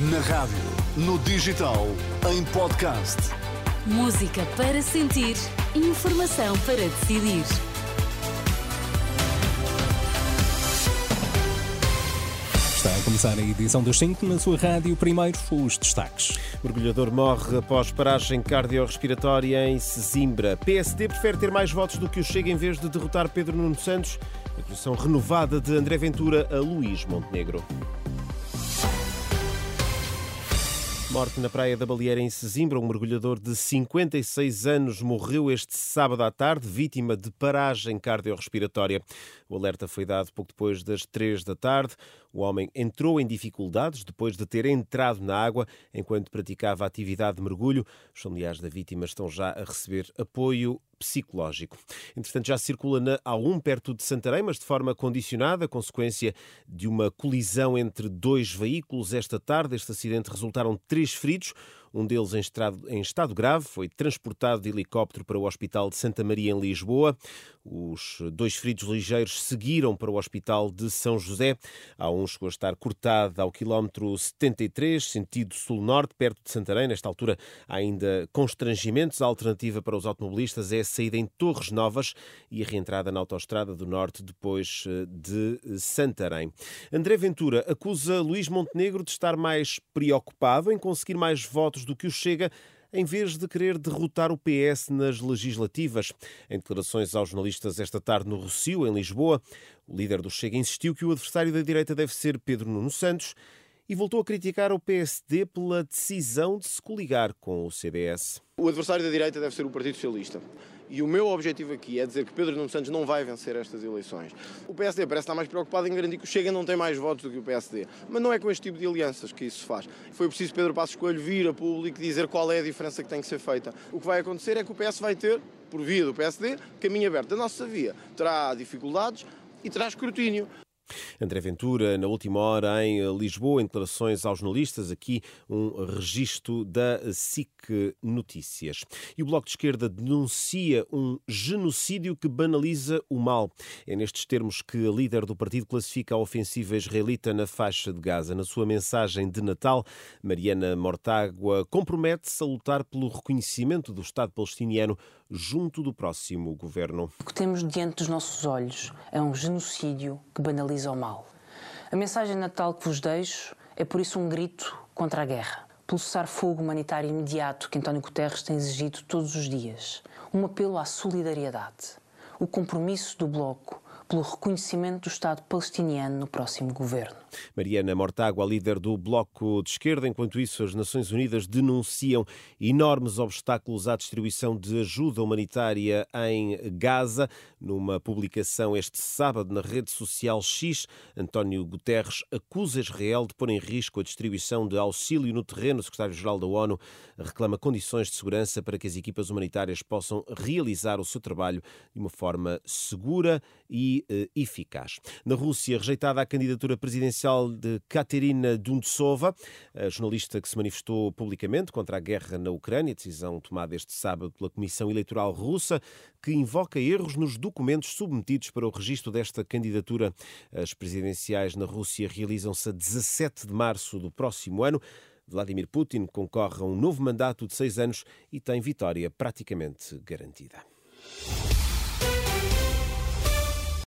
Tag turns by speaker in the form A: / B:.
A: Na rádio, no digital, em podcast.
B: Música para sentir, informação para decidir.
C: Está a começar a edição dos 5 na sua rádio. Primeiro, os destaques.
D: Mergulhador morre após paragem cardiorrespiratória em Sesimbra. PSD prefere ter mais votos do que o Chega em vez de derrotar Pedro Nuno Santos. Acusação renovada de André Ventura a Luís Montenegro. Morte na praia da Baleeira, em Sesimbra. Um mergulhador de 56 anos morreu este sábado à tarde, vítima de paragem cardiorrespiratória. O alerta foi dado pouco depois das 3 da tarde. O homem entrou em dificuldades depois de ter entrado na água enquanto praticava atividade de mergulho. Os familiares da vítima estão já a receber apoio psicológico. Entretanto, já circula na A1 perto de Santarém, mas de forma condicionada, consequência de uma colisão entre dois veículos esta tarde. Este acidente resultaram três feridos. Um deles em estado, em estado grave foi transportado de helicóptero para o Hospital de Santa Maria, em Lisboa. Os dois feridos ligeiros seguiram para o Hospital de São José. Há um chegou a estar cortado ao quilómetro 73, sentido sul-norte, perto de Santarém. Nesta altura há ainda constrangimentos. A alternativa para os automobilistas é a saída em Torres Novas e a reentrada na autoestrada do Norte depois eh, de Santarém. André Ventura acusa Luís Montenegro de estar mais preocupado em conseguir mais votos votos do que o Chega em vez de querer derrotar o PS nas legislativas. Em declarações aos jornalistas esta tarde no Rocio, em Lisboa, o líder do Chega insistiu que o adversário da direita deve ser Pedro Nuno Santos e voltou a criticar o PSD pela decisão de se coligar com o CDS.
E: O adversário da direita deve ser o Partido Socialista. E o meu objetivo aqui é dizer que Pedro Nuno Santos não vai vencer estas eleições. O PSD parece estar mais preocupado em garantir que o Chega não tem mais votos do que o PSD. Mas não é com este tipo de alianças que isso se faz. Foi preciso Pedro Passos Coelho vir a público e dizer qual é a diferença que tem que ser feita. O que vai acontecer é que o PS vai ter, por via do PSD, caminho aberto. A nossa via terá dificuldades e terá escrutínio.
D: André Ventura, na última hora em Lisboa, em declarações aos jornalistas, aqui um registro da SIC Notícias. E o Bloco de Esquerda denuncia um genocídio que banaliza o mal. É nestes termos que a líder do partido classifica a ofensiva israelita na faixa de Gaza. Na sua mensagem de Natal, Mariana Mortágua compromete-se a lutar pelo reconhecimento do Estado palestiniano junto do próximo governo.
F: O que temos diante dos nossos olhos é um genocídio que banaliza o mal. A mensagem Natal que vos deixo é por isso um grito contra a guerra, pelo cessar-fogo humanitário imediato que António Guterres tem exigido todos os dias, um apelo à solidariedade, o compromisso do Bloco pelo reconhecimento do Estado palestiniano no próximo governo.
D: Mariana Mortágua, líder do Bloco de Esquerda. Enquanto isso, as Nações Unidas denunciam enormes obstáculos à distribuição de ajuda humanitária em Gaza. Numa publicação este sábado na rede social X, António Guterres acusa Israel de pôr em risco a distribuição de auxílio no terreno. O secretário-geral da ONU reclama condições de segurança para que as equipas humanitárias possam realizar o seu trabalho de uma forma segura e eh, eficaz. Na Rússia, rejeitada a candidatura presidencial de Katerina Duntsova, a jornalista que se manifestou publicamente contra a guerra na Ucrânia, decisão tomada este sábado pela Comissão Eleitoral Russa, que invoca erros nos documentos submetidos para o registro desta candidatura. As presidenciais na Rússia realizam-se a 17 de março do próximo ano. Vladimir Putin concorre a um novo mandato de seis anos e tem vitória praticamente garantida.